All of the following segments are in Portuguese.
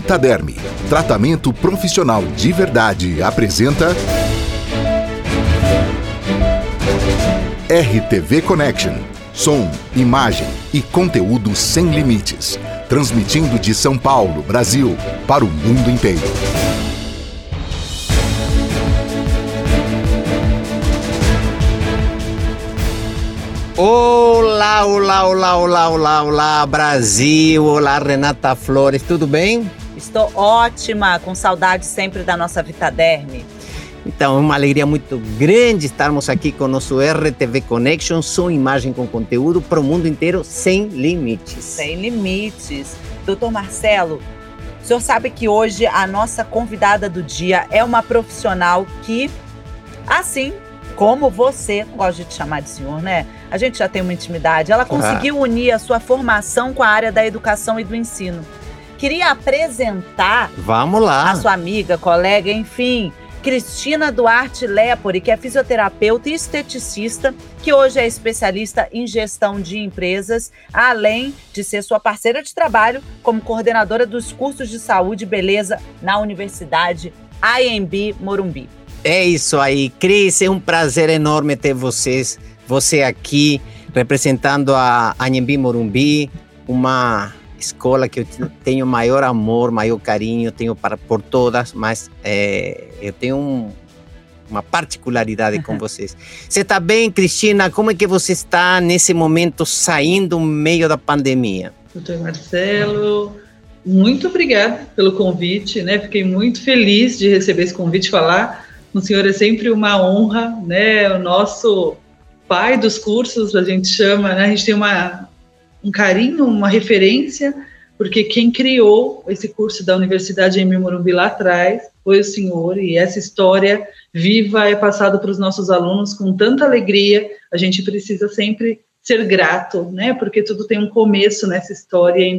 Vitaderme, tratamento profissional de verdade, apresenta RTV Connection. Som, imagem e conteúdo sem limites. Transmitindo de São Paulo, Brasil, para o mundo inteiro. Olá, olá, olá, olá, olá, olá, Brasil! Olá, Renata Flores, tudo bem? Estou ótima, com saudade sempre da nossa Vitaderme. Então, é uma alegria muito grande estarmos aqui com o nosso RTV Connection, som imagem com conteúdo para o mundo inteiro sem limites. Sem limites. Doutor Marcelo, o senhor sabe que hoje a nossa convidada do dia é uma profissional que, assim como você, gosto de te chamar de senhor, né? A gente já tem uma intimidade. Ela conseguiu ah. unir a sua formação com a área da educação e do ensino. Queria apresentar Vamos lá. a sua amiga, colega, enfim, Cristina Duarte Lepori, que é fisioterapeuta e esteticista, que hoje é especialista em gestão de empresas, além de ser sua parceira de trabalho como coordenadora dos cursos de saúde e beleza na Universidade IMB Morumbi. É isso aí, Cris, é um prazer enorme ter vocês, você aqui representando a Anhembi Morumbi, uma escola que eu tenho maior amor, maior carinho, tenho para, por todas, mas é, eu tenho um, uma particularidade com vocês. Você está bem, Cristina? Como é que você está nesse momento saindo no meio da pandemia? Doutor Marcelo, muito obrigada pelo convite, né? Fiquei muito feliz de receber esse convite falar o senhor é sempre uma honra, né? O nosso pai dos cursos, a gente chama, né? A gente tem uma, um carinho, uma referência, porque quem criou esse curso da Universidade em Morumbi lá atrás foi o senhor, e essa história viva é passada para os nossos alunos com tanta alegria, a gente precisa sempre ser grato, né? Porque tudo tem um começo nessa história. Em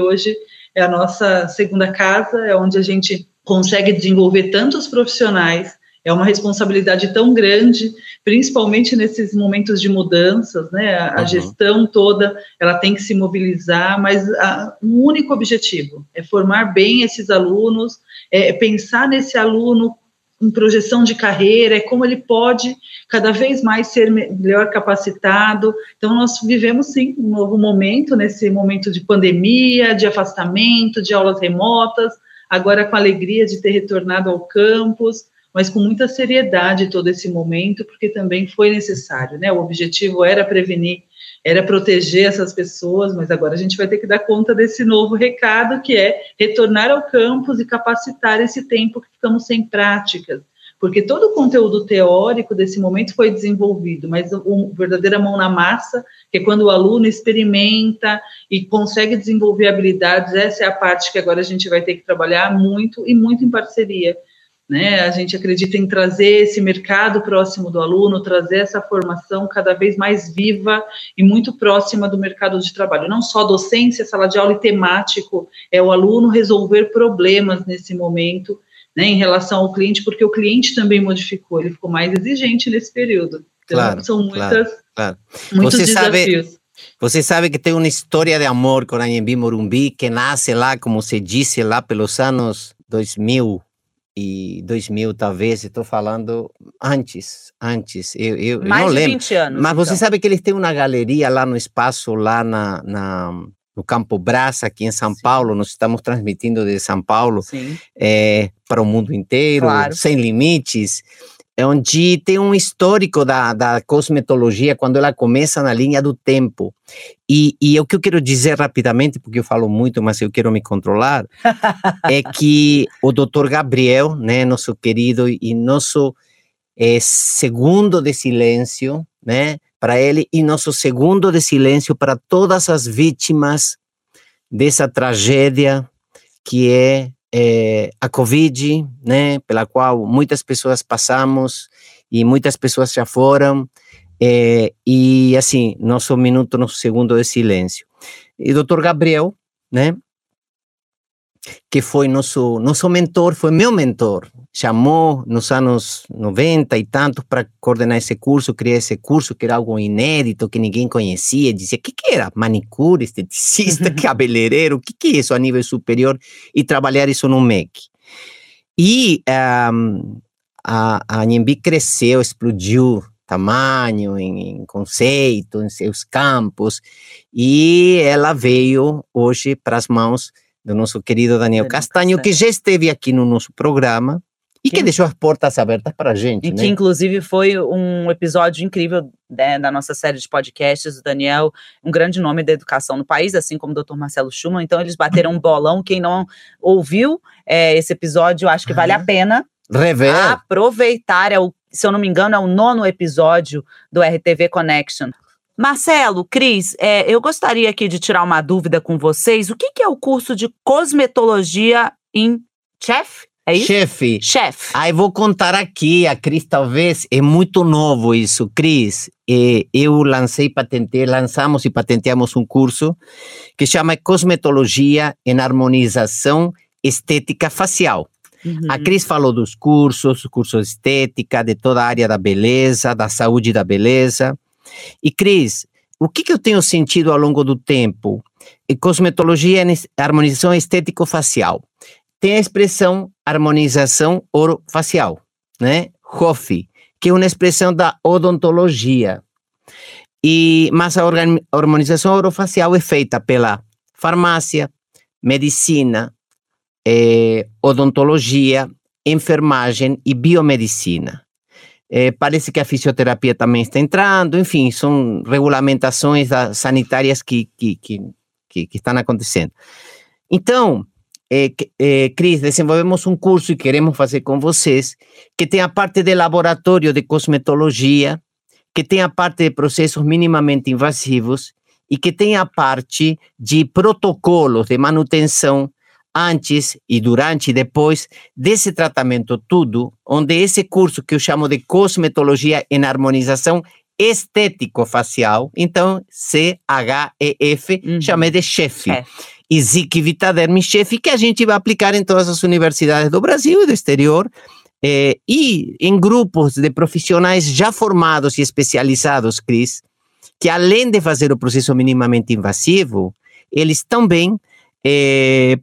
hoje é a nossa segunda casa, é onde a gente consegue desenvolver tantos profissionais é uma responsabilidade tão grande, principalmente nesses momentos de mudanças, né? A, uhum. gestão toda, ela tem que se mobilizar, mas a, um único objetivo é formar bem esses alunos, é pensar nesse aluno em projeção de carreira, é como ele pode cada vez mais ser melhor capacitado. Então, nós vivemos sim um novo momento, nesse momento de pandemia, de afastamento, de aulas remotas, agora com a alegria de ter retornado ao campus mas com muita seriedade todo esse momento, porque também foi necessário, né? O objetivo era prevenir, era proteger essas pessoas, mas agora a gente vai ter que dar conta desse novo recado, que é retornar ao campus e capacitar esse tempo que ficamos sem práticas, porque todo o conteúdo teórico desse momento foi desenvolvido, mas o verdadeira mão na massa, que é quando o aluno experimenta e consegue desenvolver habilidades, essa é a parte que agora a gente vai ter que trabalhar muito e muito em parceria né? A gente acredita em trazer esse mercado próximo do aluno, trazer essa formação cada vez mais viva e muito próxima do mercado de trabalho. Não só docência, sala de aula e temático, é o aluno resolver problemas nesse momento, né, em relação ao cliente, porque o cliente também modificou, ele ficou mais exigente nesse período. Então, claro, são muitas, claro, claro. muitos Você desafios. Sabe... Você sabe que tem uma história de amor com a Anhembi Morumbi que nasce lá, como se disse, lá pelos anos 2000, e 2000 talvez, estou falando antes, antes, eu, eu Mais não lembro. 20 anos. Mas então. você sabe que eles têm uma galeria lá no espaço, lá na, na no Campo Brás, aqui em São Sim. Paulo, nós estamos transmitindo de São Paulo é, para o mundo inteiro, claro. sem limites. É onde tem um histórico da, da cosmetologia quando ela começa na linha do tempo. E, e o que eu quero dizer rapidamente, porque eu falo muito, mas eu quero me controlar, é que o doutor Gabriel, né, nosso querido e nosso é, segundo de silêncio, né, para ele, e nosso segundo de silêncio para todas as vítimas dessa tragédia que é é, a Covid, né, pela qual muitas pessoas passamos e muitas pessoas já foram, é, e assim, nosso minuto, nosso segundo de silêncio. E doutor Gabriel, né, que foi nosso, nosso mentor, foi meu mentor. Chamou nos anos 90 e tantos para coordenar esse curso, criar esse curso, que era algo inédito, que ninguém conhecia. Dizia, o que, que era? Manicure, esteticista, cabeleireiro, o que, que é isso a nível superior? E trabalhar isso no MEC. E um, a, a Anhembi cresceu, explodiu tamanho, em, em, conceito, em seus campos, e ela veio hoje para as mãos do nosso querido Daniel Castanho, que já esteve aqui no nosso programa e que, que deixou as portas abertas para a gente. E né? que, inclusive, foi um episódio incrível né, da nossa série de podcasts. O Daniel, um grande nome da educação no país, assim como o Dr. Marcelo Schumann. Então, eles bateram um bolão. Quem não ouviu é, esse episódio, acho que vale a pena. Rever. Aproveitar. É o, se eu não me engano, é o nono episódio do RTV Connection. Marcelo, Cris, é, eu gostaria aqui de tirar uma dúvida com vocês. O que, que é o curso de cosmetologia em Chef? É isso? Chefe. Chefe. Aí vou contar aqui, a Cris talvez, é muito novo isso. Cris, eh, eu lancei, patentei, lançamos e patenteamos um curso que chama Cosmetologia em Harmonização Estética Facial. Uhum. A Cris falou dos cursos, cursos de estética, de toda a área da beleza, da saúde e da beleza. E Cris, o que, que eu tenho sentido ao longo do tempo? Em cosmetologia e harmonização estético-facial. Tem a expressão harmonização orofacial, né? HOF, que é uma expressão da odontologia. E, mas a harmonização orofacial é feita pela farmácia, medicina, eh, odontologia, enfermagem e biomedicina. É, parece que a fisioterapia também está entrando, enfim, são regulamentações sanitárias que, que, que, que, que estão acontecendo. Então, é, é, Cris, desenvolvemos um curso e queremos fazer com vocês, que tem a parte de laboratório de cosmetologia, que tem a parte de processos minimamente invasivos e que tem a parte de protocolos de manutenção antes e durante e depois desse tratamento tudo, onde esse curso que eu chamo de cosmetologia em harmonização estético-facial, então C-H-E-F, uhum. chamei de chefe. É. E Zik Vitaderm chefe, que a gente vai aplicar em todas as universidades do Brasil e do exterior, eh, e em grupos de profissionais já formados e especializados, Cris, que além de fazer o processo minimamente invasivo, eles também eh,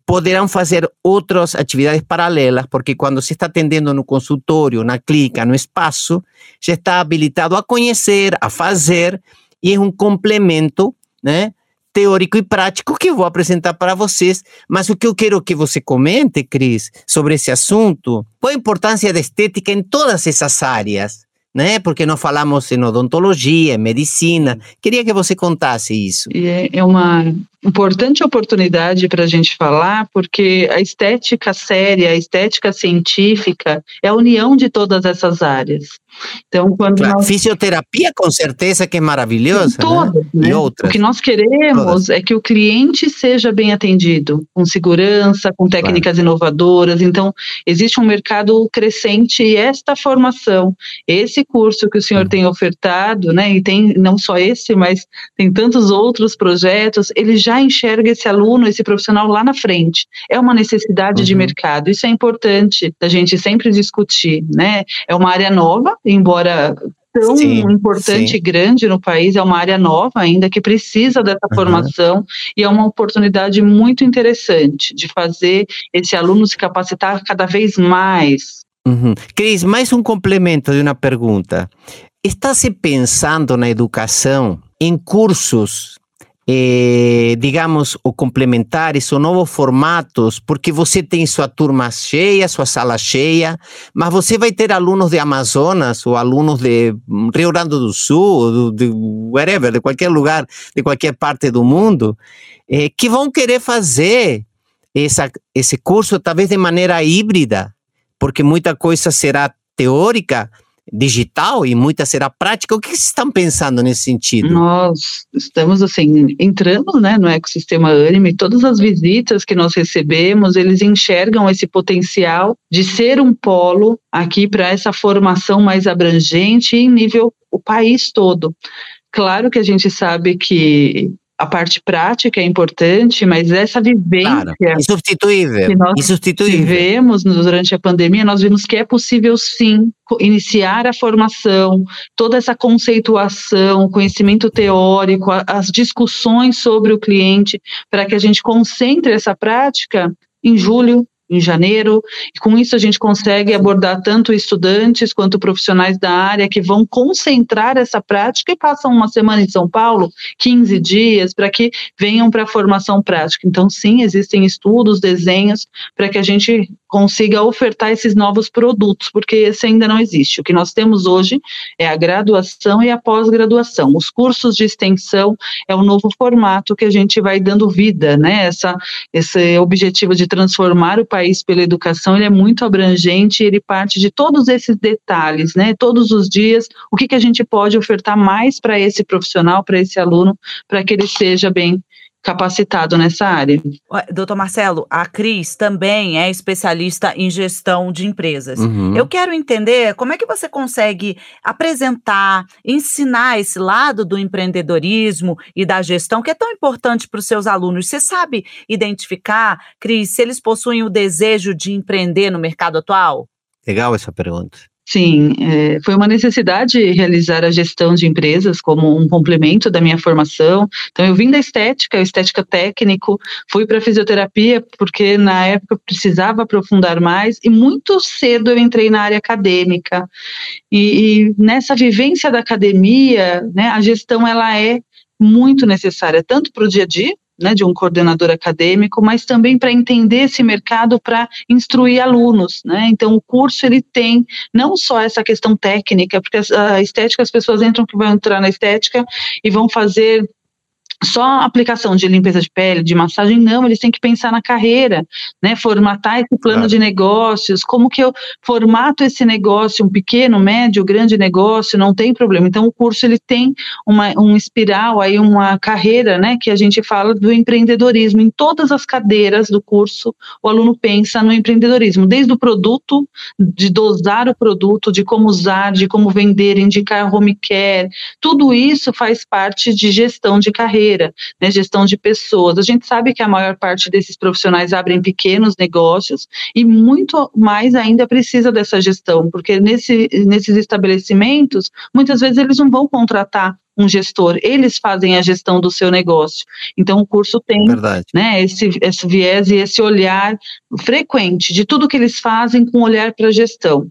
fazer outras atividades paralelas, porque quando se está atendendo no consultório, na clínica, no espaço, já está habilitado a conhecer, a fazer, e é um complemento, né? Teórico e prático que eu vou apresentar para vocês, mas o que eu quero que você comente, Cris, sobre esse assunto, qual a importância da estética em todas essas áreas, né? Porque nós falamos em odontologia, em medicina. Queria que você contasse isso. É, é uma importante oportunidade para a gente falar, porque a estética séria, a estética científica é a união de todas essas áreas. Então, quando claro, nós... Fisioterapia, com certeza que é maravilhosa. Né? Todas, né? E outras. O que nós queremos todas. é que o cliente seja bem atendido, com segurança, com técnicas claro. inovadoras. Então, existe um mercado crescente e esta formação, esse curso que o senhor uhum. tem ofertado, né, e tem não só esse, mas tem tantos outros projetos, ele já enxerga esse aluno, esse profissional lá na frente. É uma necessidade uhum. de mercado. Isso é importante da gente sempre discutir, né? É uma área nova, embora tão sim, importante sim. e grande no país, é uma área nova ainda que precisa dessa uhum. formação e é uma oportunidade muito interessante de fazer esse aluno se capacitar cada vez mais. Uhum. Cris, mais um complemento de uma pergunta. Está se pensando na educação em cursos eh, digamos, o complementares ou novos formatos, porque você tem sua turma cheia, sua sala cheia, mas você vai ter alunos de Amazonas ou alunos de Rio Grande do Sul, de wherever, de qualquer lugar, de qualquer parte do mundo, eh, que vão querer fazer essa, esse curso talvez de maneira híbrida, porque muita coisa será teórica, digital e muita será prática. O que vocês estão pensando nesse sentido? Nós estamos assim entrando, né, no ecossistema Anime. Todas as visitas que nós recebemos, eles enxergam esse potencial de ser um polo aqui para essa formação mais abrangente em nível o país todo. Claro que a gente sabe que a parte prática é importante, mas essa vivência claro, insubstituível, que nós insubstituível. tivemos durante a pandemia, nós vimos que é possível sim iniciar a formação, toda essa conceituação, conhecimento teórico, as discussões sobre o cliente, para que a gente concentre essa prática em julho, em janeiro, e com isso a gente consegue abordar tanto estudantes quanto profissionais da área que vão concentrar essa prática e passam uma semana em São Paulo, 15 dias, para que venham para a formação prática. Então, sim, existem estudos, desenhos, para que a gente consiga ofertar esses novos produtos, porque esse ainda não existe. O que nós temos hoje é a graduação e a pós-graduação. Os cursos de extensão é o novo formato que a gente vai dando vida, né? Essa, esse objetivo de transformar o país pela educação, ele é muito abrangente, ele parte de todos esses detalhes, né? Todos os dias, o que, que a gente pode ofertar mais para esse profissional, para esse aluno, para que ele seja bem capacitado nessa área. Doutor Marcelo, a Cris também é especialista em gestão de empresas. Uhum. Eu quero entender como é que você consegue apresentar, ensinar esse lado do empreendedorismo e da gestão que é tão importante para os seus alunos. Você sabe identificar, Cris, se eles possuem o desejo de empreender no mercado atual? Legal essa pergunta. Sim, é, foi uma necessidade realizar a gestão de empresas como um complemento da minha formação. Então, eu vim da estética, estética técnico, fui para fisioterapia porque na época precisava aprofundar mais e muito cedo eu entrei na área acadêmica. E, e nessa vivência da academia, né, a gestão ela é muito necessária tanto para o dia a dia, né, de um coordenador acadêmico, mas também para entender esse mercado para instruir alunos, né? Então o curso ele tem não só essa questão técnica, porque a estética as pessoas entram que vão entrar na estética e vão fazer só aplicação de limpeza de pele, de massagem, não, eles têm que pensar na carreira, né, formatar esse plano claro. de negócios, como que eu formato esse negócio, um pequeno, médio, grande negócio, não tem problema. Então, o curso, ele tem uma, um espiral aí, uma carreira, né, que a gente fala do empreendedorismo. Em todas as cadeiras do curso, o aluno pensa no empreendedorismo, desde o produto, de dosar o produto, de como usar, de como vender, indicar home care, tudo isso faz parte de gestão de carreira carreira, né, gestão de pessoas. A gente sabe que a maior parte desses profissionais abrem pequenos negócios e muito mais ainda precisa dessa gestão, porque nesse, nesses estabelecimentos, muitas vezes eles não vão contratar um gestor, eles fazem a gestão do seu negócio. Então, o curso tem né, esse, esse viés e esse olhar frequente de tudo que eles fazem com olhar para a gestão.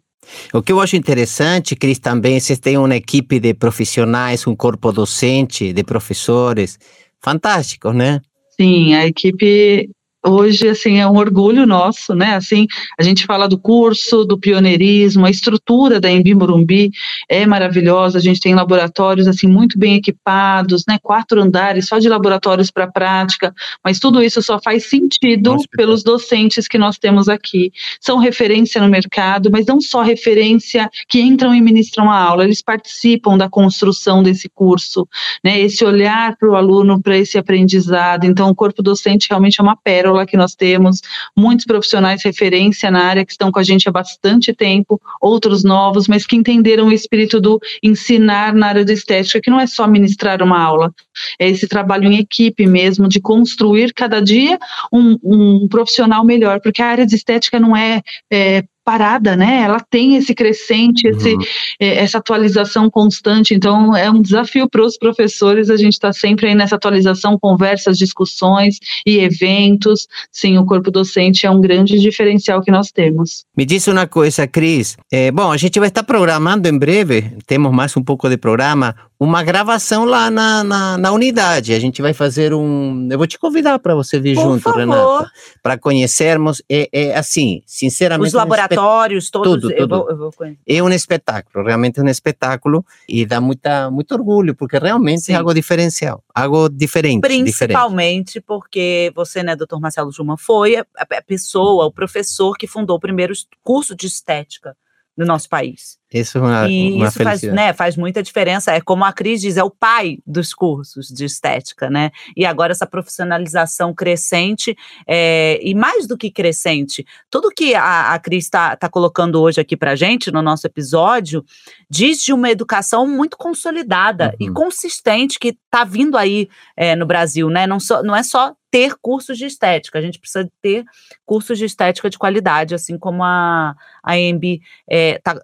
O que eu acho interessante, Cris, também, vocês têm uma equipe de profissionais, um corpo docente, de professores, fantástico, né? Sim, a equipe hoje assim é um orgulho nosso, né? Assim, a gente fala do curso, do pioneirismo, a estrutura da Embi Morumbi é maravilhosa. A gente tem laboratórios assim muito bem equipados, né? Quatro andares só de laboratórios para prática, mas tudo isso só faz sentido Nossa, pelos docentes que nós temos aqui. São referência no mercado, mas não só referência que entram e ministram a aula, eles participam da construção desse curso, né? Esse olhar para o aluno, para esse aprendizado. Então, o corpo docente realmente é uma pérola que nós temos, muitos profissionais referência na área que estão com a gente há bastante tempo, outros novos, mas que entenderam o espírito do ensinar na área de estética, que não é só ministrar uma aula, é esse trabalho em equipe mesmo, de construir cada dia um, um profissional melhor, porque a área de estética não é, é parada, né? Ela tem esse crescente, esse, uhum. Eh, essa atualização constante. Então, é um desafio para os professores. A gente está sempre aí nessa atualização, conversas, discussões e eventos. Sim, o corpo docente é um grande diferencial que nós temos. Me diz uma coisa, Cris. É, bom, a gente vai estar programando em breve, temos mais um pouco de programa, uma gravação lá na, na, na, unidade. A gente vai fazer um. Eu vou te convidar para você vir Por junto, favor. Renata, para conhecermos. É, é assim, sinceramente. Os laboratórios, um todos. Tudo, tudo. Eu vou, eu vou é um espetáculo, realmente é um espetáculo e dá muita, muito orgulho, porque realmente Sim. é algo diferencial, algo diferente. Principalmente diferente. porque você, né, doutor Marcelo Juma, foi a, a pessoa, o professor que fundou o primeiro curso de estética no nosso país. Isso, é uma, e uma isso faz, né, faz muita diferença. É como a Cris diz, é o pai dos cursos de estética, né? E agora essa profissionalização crescente, é, e mais do que crescente, tudo que a, a Cris está tá colocando hoje aqui para gente no nosso episódio diz de uma educação muito consolidada uhum. e consistente que está vindo aí é, no Brasil, né? Não, só, não é só ter cursos de estética, a gente precisa ter cursos de estética de qualidade, assim como a, a EMB é, tá,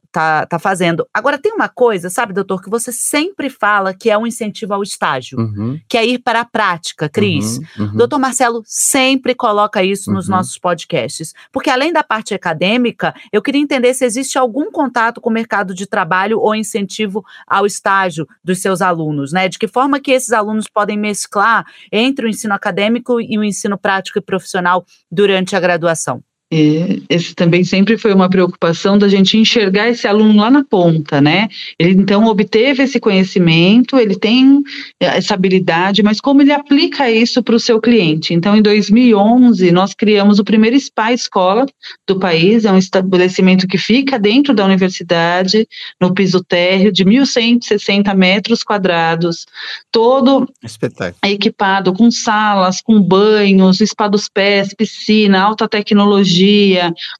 tá, tá fazendo. Agora, tem uma coisa, sabe, doutor, que você sempre fala que é um incentivo ao estágio, uhum. que é ir para a prática, Cris. Uhum, uhum. Doutor Marcelo sempre coloca isso nos uhum. nossos podcasts, porque além da parte acadêmica, eu queria entender se existe algum contato com o mercado de trabalho ou incentivo ao estágio dos seus alunos, né? De que forma que esses alunos podem mesclar entre o ensino acadêmico e o ensino prático e profissional durante a graduação? Esse também sempre foi uma preocupação da gente enxergar esse aluno lá na ponta, né? Ele então obteve esse conhecimento, ele tem essa habilidade, mas como ele aplica isso para o seu cliente? Então, em 2011, nós criamos o primeiro SPA Escola do país, é um estabelecimento que fica dentro da universidade, no piso térreo, de 1.160 metros quadrados, todo equipado com salas, com banhos, spa dos pés, piscina, alta tecnologia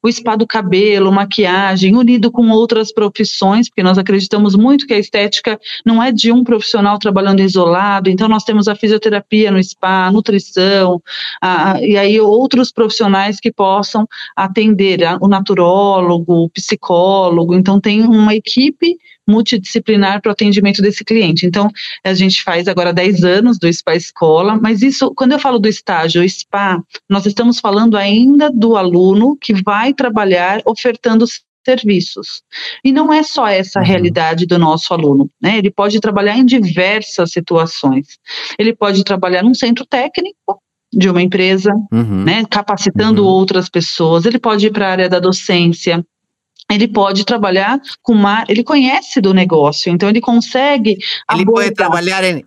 o spa do cabelo, maquiagem, unido com outras profissões, porque nós acreditamos muito que a estética não é de um profissional trabalhando isolado, então nós temos a fisioterapia no spa, a nutrição, a, e aí outros profissionais que possam atender, a, o naturólogo, o psicólogo, então tem uma equipe multidisciplinar para o atendimento desse cliente. Então, a gente faz agora 10 anos do Spa Escola, mas isso, quando eu falo do estágio Spa, nós estamos falando ainda do aluno que vai trabalhar ofertando serviços. E não é só essa a uhum. realidade do nosso aluno, né? Ele pode trabalhar em diversas situações. Ele pode trabalhar num centro técnico, de uma empresa, uhum. né, capacitando uhum. outras pessoas. Ele pode ir para a área da docência, ele pode trabalhar com uma, ele conhece do negócio, então ele consegue. Ele abordar. pode trabalhar em,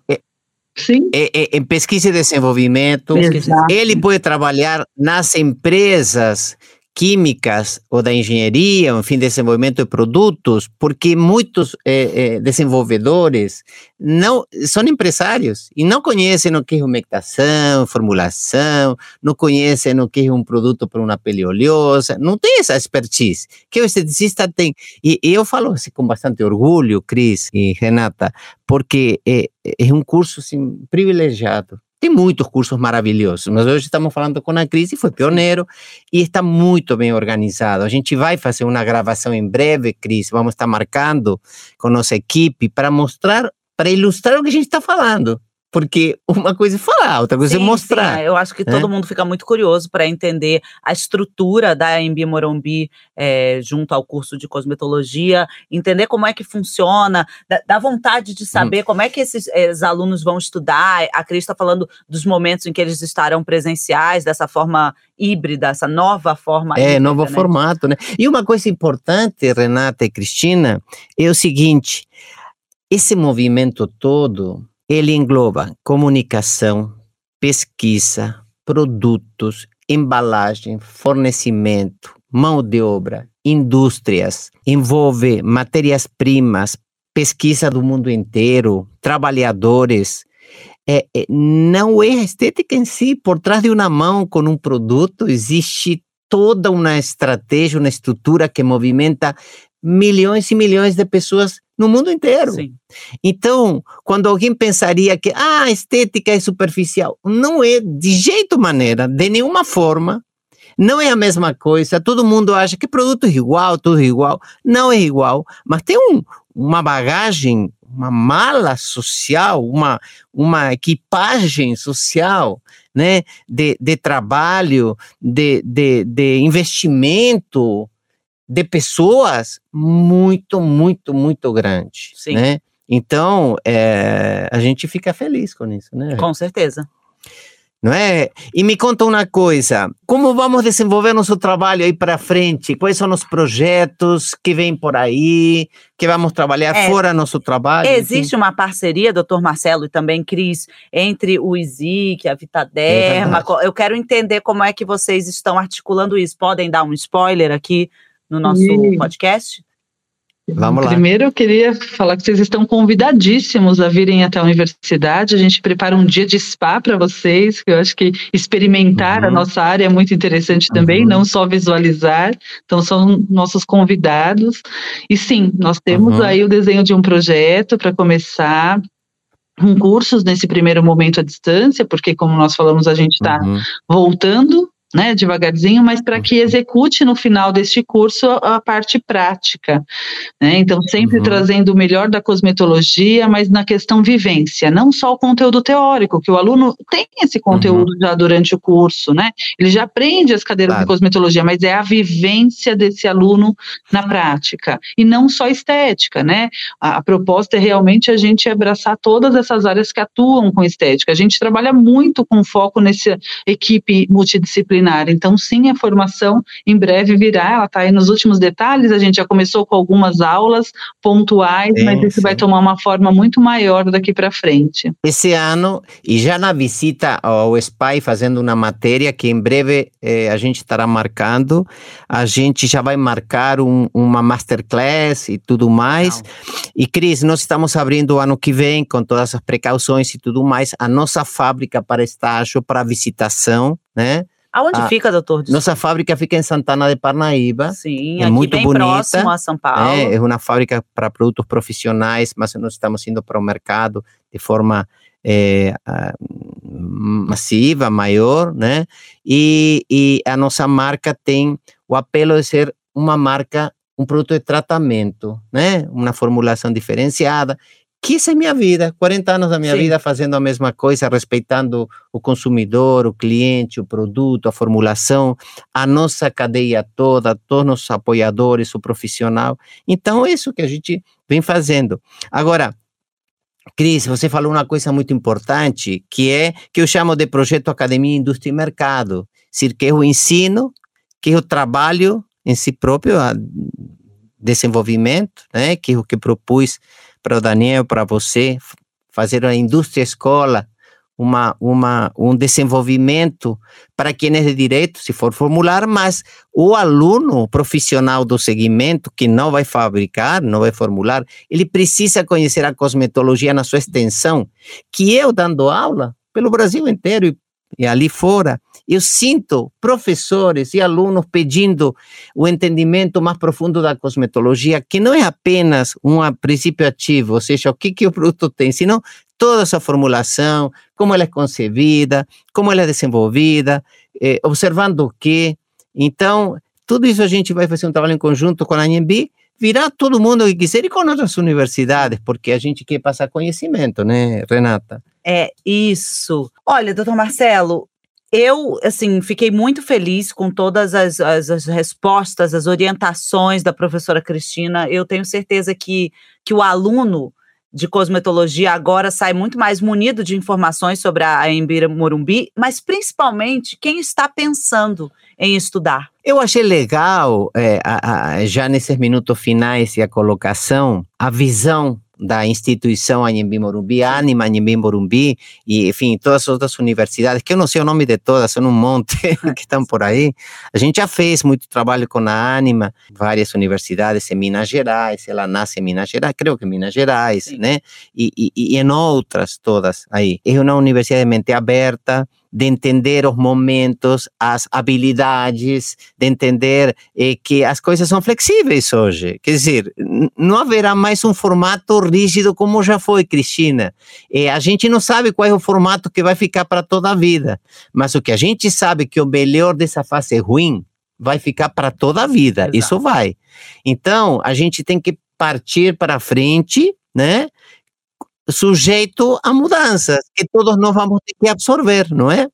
Sim. em pesquisa e desenvolvimento. Exato. Ele pode trabalhar nas empresas químicas ou da engenharia, enfim, desenvolvimento de produtos, porque muitos eh, eh, desenvolvedores não são empresários e não conhecem o que é umectação, formulação, não conhecem o que é um produto para uma pele oleosa, não tem essa expertise que o esteticista tem. E, e eu falo assim, com bastante orgulho, Cris e Renata, porque é, é um curso assim, privilegiado tem muitos cursos maravilhosos, mas hoje estamos falando com a Cris, foi pioneiro e está muito bem organizado. A gente vai fazer uma gravação em breve, Cris, vamos estar marcando com nossa equipe para mostrar, para ilustrar o que a gente está falando. Porque uma coisa é falar, outra coisa é sim, é mostrar. Sim, eu acho que né? todo mundo fica muito curioso para entender a estrutura da Embi Morumbi é, junto ao curso de cosmetologia, entender como é que funciona, dá, vontade de saber hum. como é que esses, esses, alunos vão estudar. A Cris está falando dos momentos em que eles estarão presenciais, dessa forma híbrida, essa nova forma. É, híbrida, novo né? formato, né? E uma coisa importante, Renata e Cristina, é o seguinte: esse movimento todo ele engloba comunicação, pesquisa, produtos, embalagem, fornecimento, mão de obra, indústrias, envolve matérias-primas, pesquisa do mundo inteiro, trabalhadores. É, é, não é a estética em si, por trás de uma mão com um produto, existe toda uma estratégia, uma estrutura que movimenta milhões e milhões de pessoas no mundo inteiro. Sim. Então, quando alguém pensaria que ah, a estética é superficial, não é de jeito maneira, de nenhuma forma. Não é a mesma coisa. Todo mundo acha que produto é igual, tudo é igual. Não é igual, mas tem um, uma bagagem, uma mala social, uma, uma equipagem social, né, de, de trabalho, de, de, de investimento, de pessoas muito, muito, muito grande, Sim. né? Então, é, a gente fica feliz com isso, né? Com certeza. Não é? E me conta uma coisa, como vamos desenvolver nosso trabalho aí para frente? Quais são os projetos que vêm por aí, que vamos trabalhar é, fora nosso trabalho? Existe enfim? uma parceria, doutor Marcelo e também Cris, entre o ISIC, a Vitaderma. É Eu quero entender como é que vocês estão articulando isso. Podem dar um spoiler aqui? No nosso podcast? Vamos lá. Primeiro, eu queria falar que vocês estão convidadíssimos a virem até a universidade. A gente prepara um dia de spa para vocês, que eu acho que experimentar uhum. a nossa área é muito interessante também, uhum. não só visualizar. Então, são nossos convidados. E sim, nós temos uhum. aí o desenho de um projeto para começar com cursos nesse primeiro momento à distância, porque, como nós falamos, a gente está uhum. voltando né, devagarzinho, mas para que execute no final deste curso a, a parte prática. Né? Então, sempre uhum. trazendo o melhor da cosmetologia, mas na questão vivência, não só o conteúdo teórico, que o aluno tem esse conteúdo uhum. já durante o curso, né? Ele já aprende as cadeiras claro. de cosmetologia, mas é a vivência desse aluno na prática. E não só estética, né? A, a proposta é realmente a gente abraçar todas essas áreas que atuam com estética. A gente trabalha muito com foco nessa equipe multidisciplinar disciplinar. Então, sim, a formação em breve virá, ela está aí nos últimos detalhes, a gente já começou com algumas aulas pontuais, sim, mas isso sim. vai tomar uma forma muito maior daqui para frente. Esse ano, e já na visita ao SPY, fazendo uma matéria que em breve eh, a gente estará marcando, a gente já vai marcar um, uma masterclass e tudo mais. Não. E Cris, nós estamos abrindo o ano que vem, com todas as precauções e tudo mais, a nossa fábrica para estágio, para visitação, né? Aonde a, fica, doutor? Desculpa. Nossa fábrica fica em Santana de Parnaíba. Sim, é muito bem bonita. próximo a São Paulo. É, é uma fábrica para produtos profissionais, mas nós estamos indo para o mercado de forma é, massiva, maior, né? E, e a nossa marca tem o apelo de ser uma marca, um produto de tratamento, né? Uma formulação diferenciada que essa é minha vida, 40 anos da minha Sim. vida fazendo a mesma coisa, respeitando o consumidor, o cliente, o produto, a formulação, a nossa cadeia toda, todos os apoiadores, o profissional. Então, é isso que a gente vem fazendo. Agora, Cris, você falou uma coisa muito importante, que é que eu chamo de projeto Academia, Indústria e Mercado, que é o ensino, que é o trabalho em si próprio, desenvolvimento, né, que é o que propus para o Daniel, para você, fazer uma indústria escola, uma, uma, um desenvolvimento para quem é de direito, se for formular, mas o aluno profissional do segmento, que não vai fabricar, não vai formular, ele precisa conhecer a cosmetologia na sua extensão, que eu dando aula pelo Brasil inteiro e, e ali fora, eu sinto professores e alunos pedindo o entendimento mais profundo da cosmetologia, que não é apenas um princípio ativo, ou seja, o que, que o produto tem, senão toda essa formulação, como ela é concebida, como ela é desenvolvida, eh, observando o que. Então, tudo isso a gente vai fazer um trabalho em conjunto com a ANB, virá todo mundo que quiser e com outras universidades, porque a gente quer passar conhecimento, né, Renata? É isso. Olha, doutor Marcelo, eu, assim, fiquei muito feliz com todas as, as, as, respostas, as orientações da professora Cristina. Eu tenho certeza que, que o aluno de cosmetologia agora sai muito mais munido de informações sobre a Embira Morumbi, mas principalmente quem está pensando em estudar. Eu achei legal, é, a, a, já nesses minutos finais e a colocação, a visão da instituição Anhembi Morumbi, Anima Anhembi Morumbi, e enfim, todas as outras universidades, que eu não sei o nome de todas, são um monte que estão por aí. A gente já fez muito trabalho com a Anima, várias universidades em Minas Gerais, ela nasce em Minas Gerais, creio que em Minas Gerais, Sim. né? E, e, e em outras todas aí. É uma universidade de mente aberta, de entender os momentos, as habilidades, de entender eh, que as coisas são flexíveis hoje. Quer dizer, não haverá mais um formato rígido como já foi, Cristina. Eh, a gente não sabe qual é o formato que vai ficar para toda a vida, mas o que a gente sabe é que o melhor dessa fase ruim vai ficar para toda a vida. Exato. Isso vai. Então, a gente tem que partir para frente, né? Sujeito a mudanças que todos nós vamos ter que absorver, não é?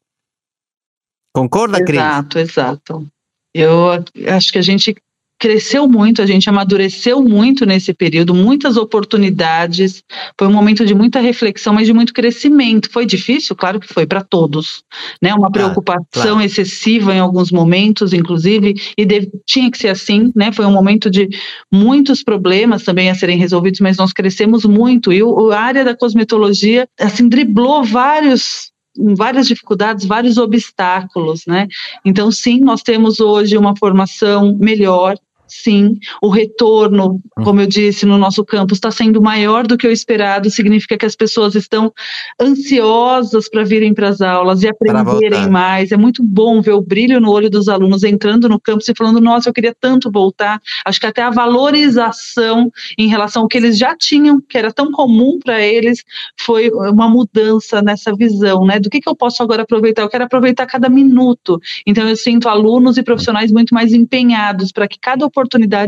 Concorda, Cris? Exato, exato. Eu acho que a gente cresceu muito, a gente amadureceu muito nesse período, muitas oportunidades. Foi um momento de muita reflexão, mas de muito crescimento. Foi difícil, claro que foi para todos, né? Uma preocupação claro. excessiva em alguns momentos, inclusive, e deve, tinha que ser assim, né? Foi um momento de muitos problemas também a serem resolvidos, mas nós crescemos muito e o, a área da cosmetologia assim driblou vários várias dificuldades, vários obstáculos, né? Então, sim, nós temos hoje uma formação melhor, sim. O retorno, hum. como eu disse, no nosso campus está sendo maior do que o esperado, significa que as pessoas estão ansiosas para virem para as aulas e aprenderem mais. É muito bom ver o brilho no olho dos alunos entrando no campus e falando: nossa, eu queria tanto voltar. Acho que até a valorização em relação ao que eles já tinham, que era tão comum para eles, foi uma mudança nessa visão, né? Do que, que eu posso agora aproveitar? Eu quero aproveitar cada minuto. Então, eu sinto alunos e profissionais muito mais empenhados para que cada oportunidade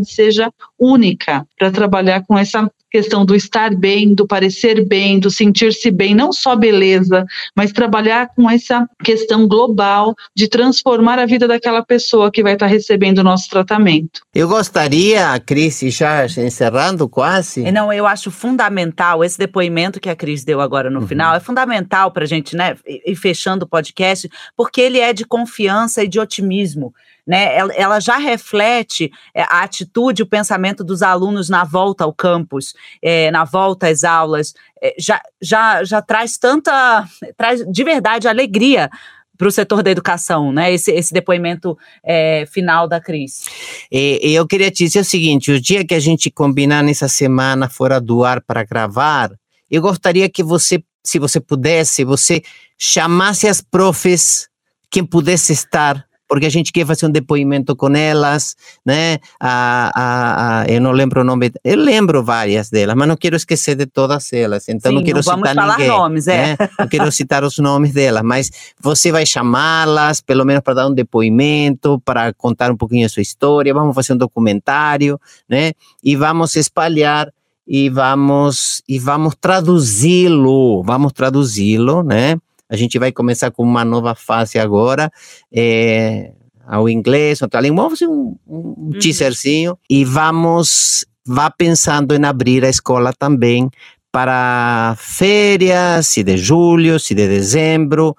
seja única para trabalhar com essa questão do estar bem, do parecer bem, do sentir-se bem, não só beleza, mas trabalhar com essa questão global de transformar a vida daquela pessoa que vai estar recebendo o nosso tratamento. Eu gostaria, Cris, já encerrando quase. Não, eu acho fundamental esse depoimento que a Cris deu agora no uhum. final, é fundamental para a gente, né, ir fechando o podcast, porque ele é de confiança e de otimismo né? Ela, ela já reflete é, a atitude, o pensamento dos alunos na volta ao campus, é, na volta às aulas, é, já, já, já traz tanta, traz de verdade alegria para o setor da educação, né? Esse, esse depoimento é, final da Cris. Eu queria te dizer o seguinte: o dia que a gente combinar nessa semana fora do ar para gravar, eu gostaria que você, se você pudesse, você chamasse as profs, quem pudesse estar porque a gente quer fazer um depoimento com elas, né? A, a, a, eu não lembro o nome, eu lembro várias delas, mas não quero esquecer de todas elas, então Sim, não quero não vamos citar falar ninguém. nomes, é. Né? Não quero citar os nomes delas, mas você vai chamá-las, pelo menos para dar um depoimento, para contar um pouquinho a sua história, vamos fazer um documentário, né? E vamos espalhar e vamos e vamos traduzi-lo, vamos traduzi-lo, né? A gente vai começar com uma nova fase agora, é, ao inglês, língua. Vamos fazer um, um uhum. teaserzinho e vamos, vá pensando em abrir a escola também para férias, se de julho, se de dezembro,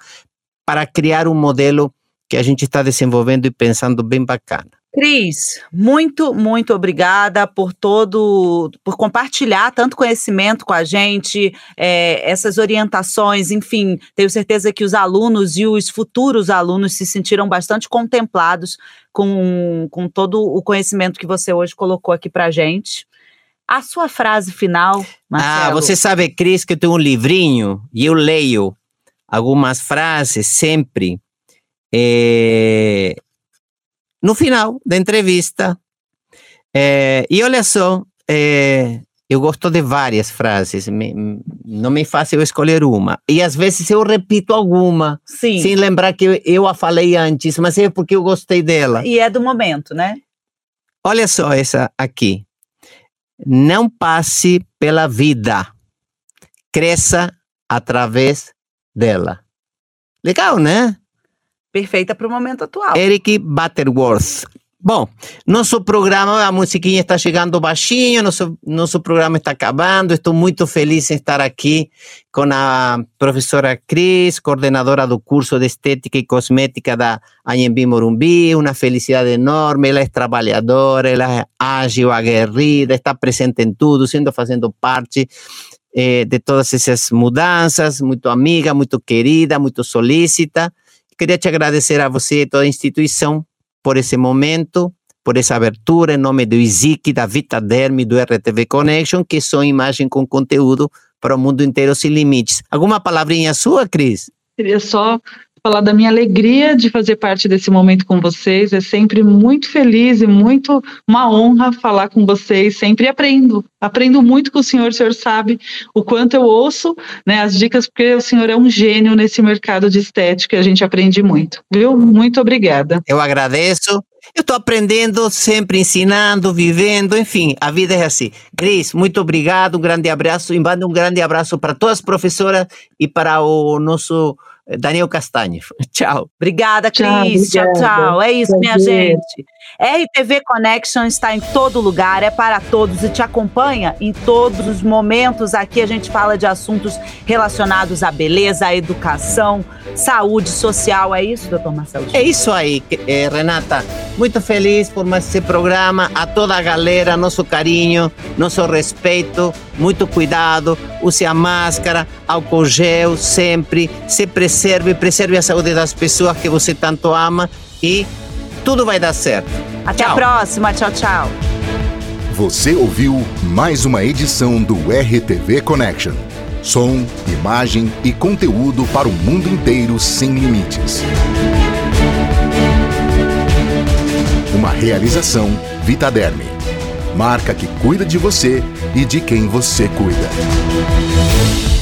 para criar um modelo que a gente está desenvolvendo e pensando bem bacana. Cris, muito, muito obrigada por todo, por compartilhar tanto conhecimento com a gente, é, essas orientações, enfim, tenho certeza que os alunos e os futuros alunos se sentiram bastante contemplados com, com todo o conhecimento que você hoje colocou aqui para gente. A sua frase final, ah, Marcelo. Ah, você sabe, Cris, que eu tenho um livrinho e eu leio algumas frases sempre. É, no final da entrevista. É, e olha só, é, eu gosto de várias frases, me, não me fácil escolher uma. E às vezes eu repito alguma, Sim. sem lembrar que eu a falei antes, mas é porque eu gostei dela. E é do momento, né? Olha só essa aqui. Não passe pela vida, cresça através dela. Legal, né? Perfeita para o momento atual. Eric Butterworth. Bom, nosso programa, a musiquinha está chegando baixinho, nosso, nosso programa está acabando. Estou muito feliz em estar aqui com a professora Cris, coordenadora do curso de Estética e Cosmética da Anhembi Morumbi. Uma felicidade enorme. Ela é trabalhadora, ela é ágil, aguerrida, está presente em tudo, sendo fazendo parte eh, de todas essas mudanças. Muito amiga, muito querida, muito solícita. Queria te agradecer a você e toda a instituição por esse momento, por essa abertura em nome do ISIC, da Vitaderm e do RTV Connection, que são imagem com conteúdo para o mundo inteiro sem limites. Alguma palavrinha sua, Cris? Queria só falar da minha alegria de fazer parte desse momento com vocês. É sempre muito feliz e muito uma honra falar com vocês. Sempre aprendo, aprendo muito com o senhor. O senhor sabe o quanto eu ouço né, as dicas, porque o senhor é um gênio nesse mercado de estética. A gente aprende muito, viu? Muito obrigada. Eu agradeço. Eu estou aprendendo, sempre ensinando, vivendo, enfim, a vida é assim. Cris, muito obrigado, um grande abraço, e mando um grande abraço para todas as professoras e para o nosso Daniel Castanho. Tchau. Obrigada, Cris. Tchau, tchau, tchau. É isso, minha gente. RTV Connection está em todo lugar, é para todos e te acompanha em todos os momentos. Aqui a gente fala de assuntos relacionados à beleza, à educação, saúde social. É isso, doutor Marcelo? É isso aí, eh, Renata. Muito feliz por mais esse programa. A toda a galera, nosso carinho, nosso respeito, muito cuidado. Use a máscara, álcool gel sempre. Se preserve, preserve a saúde das pessoas que você tanto ama e tudo vai dar certo. Até tchau. a próxima. Tchau, tchau. Você ouviu mais uma edição do RTV Connection. Som, imagem e conteúdo para o mundo inteiro sem limites. Uma realização Vitaderme. Marca que cuida de você e de quem você cuida.